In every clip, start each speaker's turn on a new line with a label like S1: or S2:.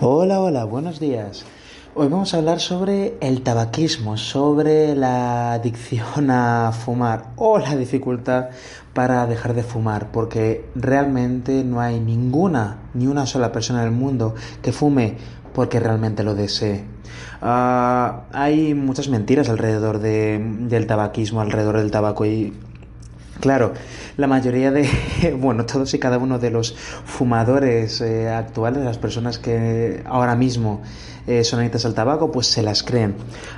S1: Hola, hola, buenos días. Hoy vamos a hablar sobre el tabaquismo, sobre la adicción a fumar o la dificultad para dejar de fumar, porque realmente no hay ninguna, ni una sola persona en el mundo que fume porque realmente lo desee. Ah, hay muchas mentiras alrededor del tabaquismo, alrededor del tabaco y Claro, la mayoría de, bueno, todos y cada uno de los fumadores eh, actuales, las personas que ahora mismo eh, son adictas al tabaco, pues se las creen.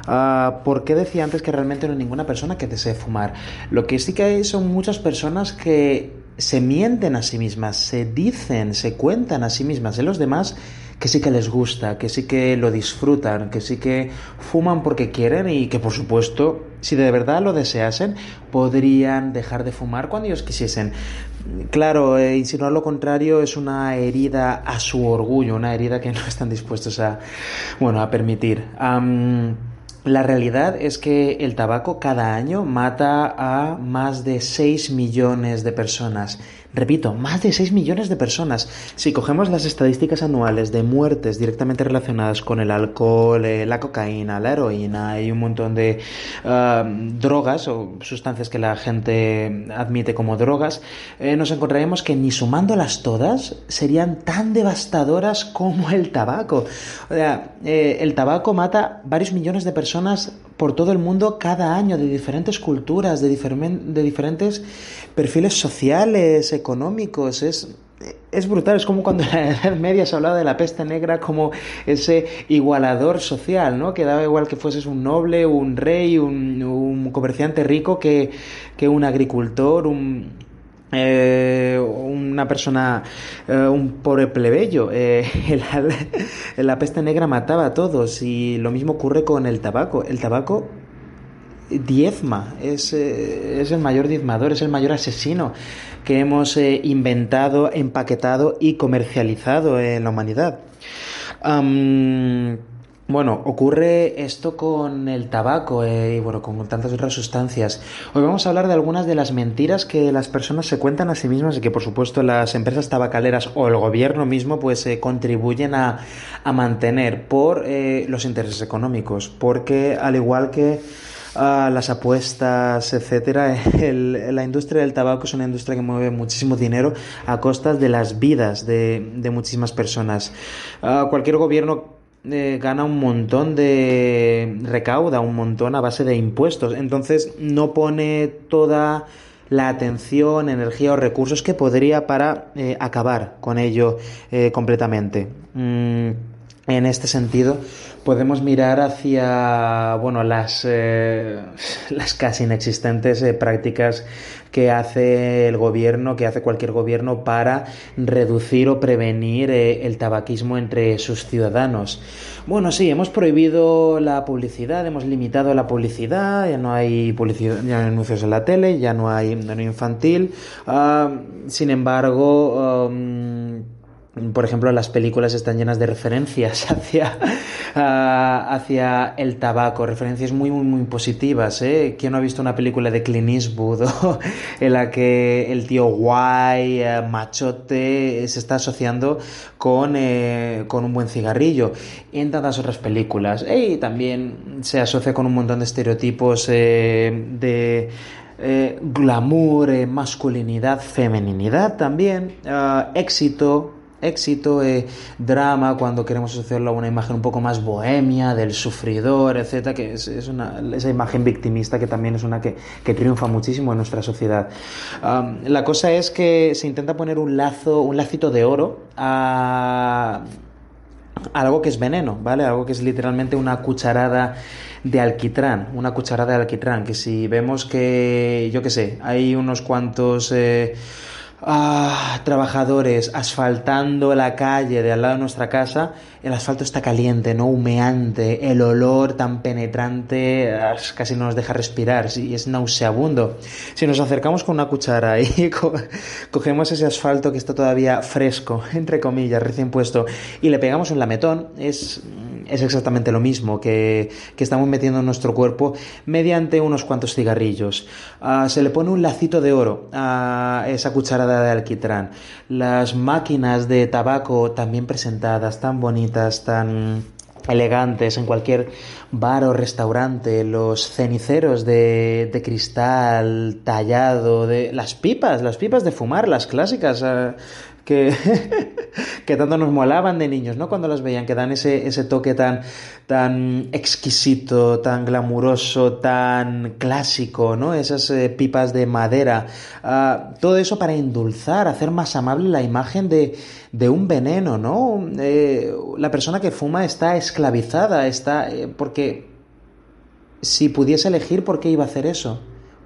S1: Uh, ¿Por qué decía antes que realmente no hay ninguna persona que desee fumar? Lo que sí que hay son muchas personas que se mienten a sí mismas, se dicen, se cuentan a sí mismas de los demás que sí que les gusta, que sí que lo disfrutan, que sí que fuman porque quieren y que por supuesto, si de verdad lo deseasen, podrían dejar de fumar cuando ellos quisiesen. Claro, eh, insinuar lo contrario es una herida a su orgullo, una herida que no están dispuestos a, bueno, a permitir. La realidad es que el tabaco cada año mata a más de 6 millones de personas Repito, más de 6 millones de personas. Si cogemos las estadísticas anuales de muertes directamente relacionadas con el alcohol, eh, la cocaína, la heroína y un montón de ah, drogas o sustancias que la gente admite como drogas, eh, nos encontraremos que ni sumándolas todas serían tan devastadoras como el tabaco. O sea, eh, el tabaco mata varios millones de personas por todo el mundo cada año, de diferentes culturas, de, de diferentes perfiles sociales, económicos. Es, es brutal, es como cuando en la Edad Media se hablaba de la peste negra como ese igualador social, ¿no? Que daba igual que fueses un noble, un rey, un, comerciante rico que, que un agricultor, un, eh, una persona, eh, un pobre plebeyo. Eh, la peste negra mataba a todos y lo mismo ocurre con el tabaco. El tabaco diezma, es, es el mayor diezmador, es el mayor asesino que hemos inventado, empaquetado y comercializado en la humanidad. Bueno, ocurre esto con el tabaco eh, y bueno, con tantas otras sustancias. Hoy vamos a hablar de algunas de las mentiras que las personas se cuentan a sí mismas y que por supuesto las empresas tabacaleras o el gobierno mismo pues eh, contribuyen a, mantener por eh, los intereses económicos. Porque al igual que ah, las apuestas, etcétera, la industria del tabaco es una industria que mueve muchísimo dinero a costas de las vidas de, muchísimas personas. Ah, cualquier gobierno eh, gana un montón de recauda un montón a base de impuestos. Entonces no pone toda la atención energía o recursos que podría para eh, acabar con ello eh, completamente. Mm, en este sentido podemos mirar hacia bueno las las casi inexistentes prácticas que hace el gobierno, que hace cualquier gobierno para reducir o prevenir eh, el tabaquismo entre sus ciudadanos. Bueno, sí, hemos prohibido la publicidad, hemos limitado la publicidad, ya no hay publicidad, ya no hay anuncios en la tele, ya no hay, infantil. Ah, sin embargo, por ejemplo, las películas están llenas de referencias hacia, hacia el tabaco, referencias muy, muy, muy positivas. ¿eh? ¿Quién no ha visto una película de Clint Eastwood en la que el tío guay, eh, machote, se está asociando con, eh, con un buen cigarrillo? Y en tantas otras películas. Y también se asocia con un montón de estereotipos eh, de... glamour, masculinidad, femeninidad también, ah, éxito, éxito, eh, drama, cuando queremos asociarlo a una imagen un poco más bohemia, del sufridor, etcétera, que es, una, esa imagen victimista que también es una que, triunfa muchísimo en nuestra sociedad. la cosa es que se intenta poner un lazo, un lacito de oro a algo que es veneno, ¿vale? Algo que es literalmente una cucharada de alquitrán, una cucharada de alquitrán, que si vemos que, yo qué sé, hay unos cuantos... Eh, ah, trabajadores asfaltando la calle de al lado de nuestra casa, el asfalto está caliente, no humeante, el olor tan penetrante casi no nos deja respirar y es nauseabundo. Si nos acercamos con una cuchara y cogemos ese asfalto que está todavía fresco, entre comillas, recién puesto, y le pegamos un lametón, es es exactamente lo mismo que, estamos metiendo en nuestro cuerpo mediante unos cuantos cigarrillos. Ah, se le pone un lacito de oro a esa de alquitrán. Las máquinas de tabaco también presentadas, tan bonitas, tan elegantes en cualquier bar o restaurante, los ceniceros de, de, cristal tallado, de las pipas, las pipas de fumar, las clásicas, ah, que, que tanto nos molaban de niños, ¿no? Cuando las veían, que dan ese, ese toque tan, tan exquisito, tan glamuroso, tan clásico, ¿no? Esas eh, pipas de madera. Ah, todo eso para endulzar, hacer más amable la imagen de, de un veneno, ¿no? Eh, la persona que fuma está esclavizada, está... Eh, porque si pudiese elegir, ¿por qué iba a hacer eso?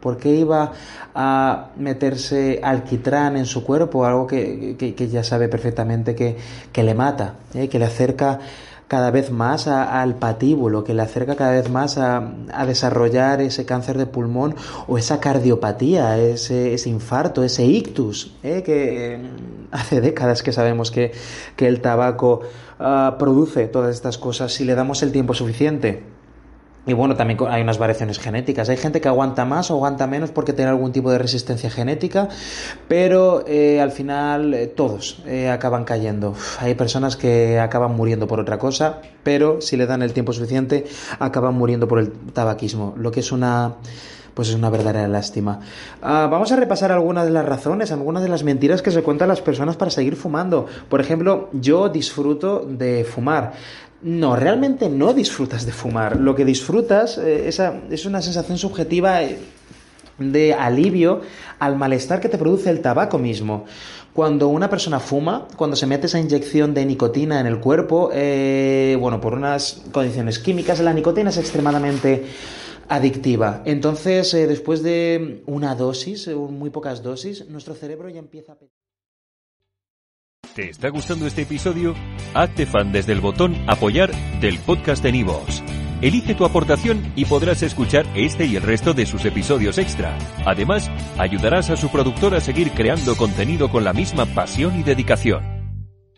S1: ¿Por qué iba a meterse alquitrán en su cuerpo? Algo que, ya sabe perfectamente que, le mata, ¿eh? que le acerca cada vez más al patíbulo, que le acerca cada vez más a, desarrollar ese cáncer de pulmón o esa cardiopatía, ese, infarto, ese ictus, ¿eh? que mm, hace décadas que sabemos que, el tabaco ah, produce todas estas cosas si le damos el tiempo suficiente. Y bueno, también hay unas variaciones genéticas. Hay gente que aguanta más o aguanta menos porque tiene algún tipo de resistencia genética, pero eh, al final eh, todos eh, acaban cayendo. hay personas que acaban muriendo por otra cosa, pero si le dan el tiempo suficiente, acaban muriendo por el tabaquismo, lo que es una pues es una verdadera lástima. Ah, vamos a repasar algunas de las razones, algunas de las mentiras que se cuentan las personas para seguir fumando. Por ejemplo, yo disfruto de fumar. No, realmente no disfrutas de fumar. Lo que disfrutas eh, es una sensación subjetiva eh, de alivio al malestar que te produce el tabaco mismo. Cuando una persona fuma, cuando se mete esa inyección de nicotina en el cuerpo, eh, bueno, por unas condiciones químicas, la nicotina es extremadamente adictiva. Entonces, después de una dosis, muy pocas dosis, nuestro cerebro ya empieza a...
S2: ¿Te está gustando este episodio? Hazte fan desde el botón Apoyar del podcast de Nivos. Elige tu aportación y podrás escuchar este y el resto de sus episodios extra. Además, ayudarás a su productor a seguir creando contenido con la misma pasión y dedicación.